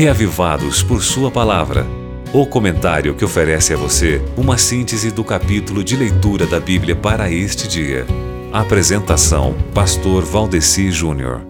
Reavivados por Sua Palavra. O comentário que oferece a você uma síntese do capítulo de leitura da Bíblia para este dia. Apresentação: Pastor Valdeci Júnior.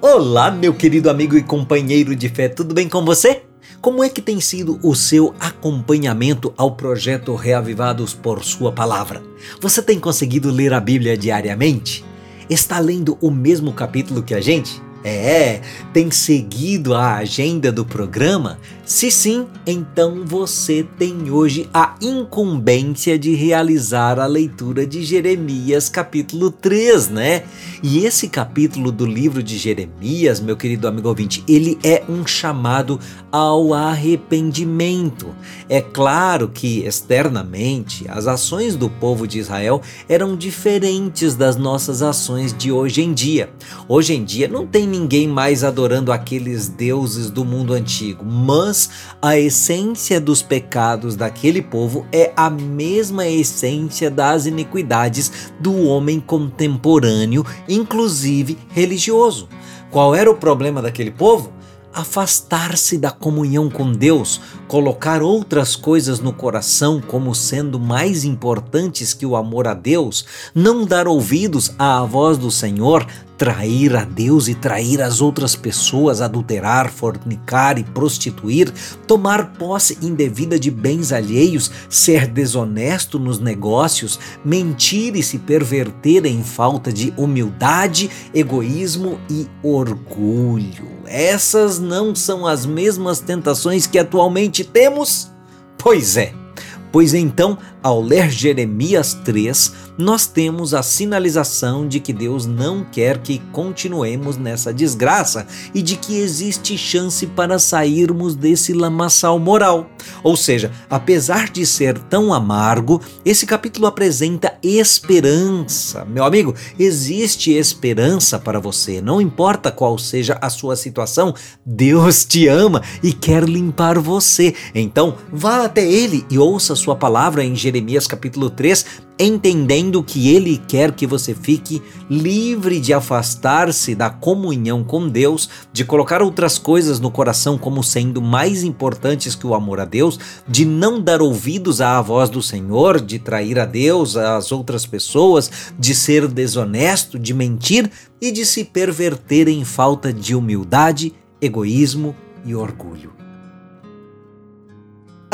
Olá, meu querido amigo e companheiro de fé, tudo bem com você? Como é que tem sido o seu acompanhamento ao projeto Reavivados por Sua Palavra? Você tem conseguido ler a Bíblia diariamente? Está lendo o mesmo capítulo que a gente? É, tem seguido a agenda do programa? Se sim, então você tem hoje a incumbência de realizar a leitura de Jeremias capítulo 3, né? E esse capítulo do livro de Jeremias, meu querido amigo ouvinte, ele é um chamado ao arrependimento. É claro que externamente as ações do povo de Israel eram diferentes das nossas ações de hoje em dia. Hoje em dia não tem ninguém mais adorando aqueles deuses do mundo antigo, mas a essência dos pecados daquele povo é a mesma essência das iniquidades do homem contemporâneo, inclusive religioso. Qual era o problema daquele povo? Afastar-se da comunhão com Deus, colocar outras coisas no coração como sendo mais importantes que o amor a Deus, não dar ouvidos à voz do Senhor, trair a Deus e trair as outras pessoas, adulterar, fornicar e prostituir, tomar posse indevida de bens alheios, ser desonesto nos negócios, mentir e se perverter em falta de humildade, egoísmo e orgulho. Essas não são as mesmas tentações que atualmente temos? Pois é. Pois então, ao ler Jeremias 3, nós temos a sinalização de que Deus não quer que continuemos nessa desgraça e de que existe chance para sairmos desse lamaçal moral. Ou seja, apesar de ser tão amargo, esse capítulo apresenta esperança. Meu amigo, existe esperança para você, não importa qual seja a sua situação, Deus te ama e quer limpar você. Então, vá até Ele e ouça Sua palavra em Jeremias capítulo 3 entendendo que Ele quer que você fique livre de afastar-se da comunhão com Deus, de colocar outras coisas no coração como sendo mais importantes que o amor a Deus, de não dar ouvidos à voz do Senhor, de trair a Deus, as outras pessoas, de ser desonesto, de mentir e de se perverter em falta de humildade, egoísmo e orgulho.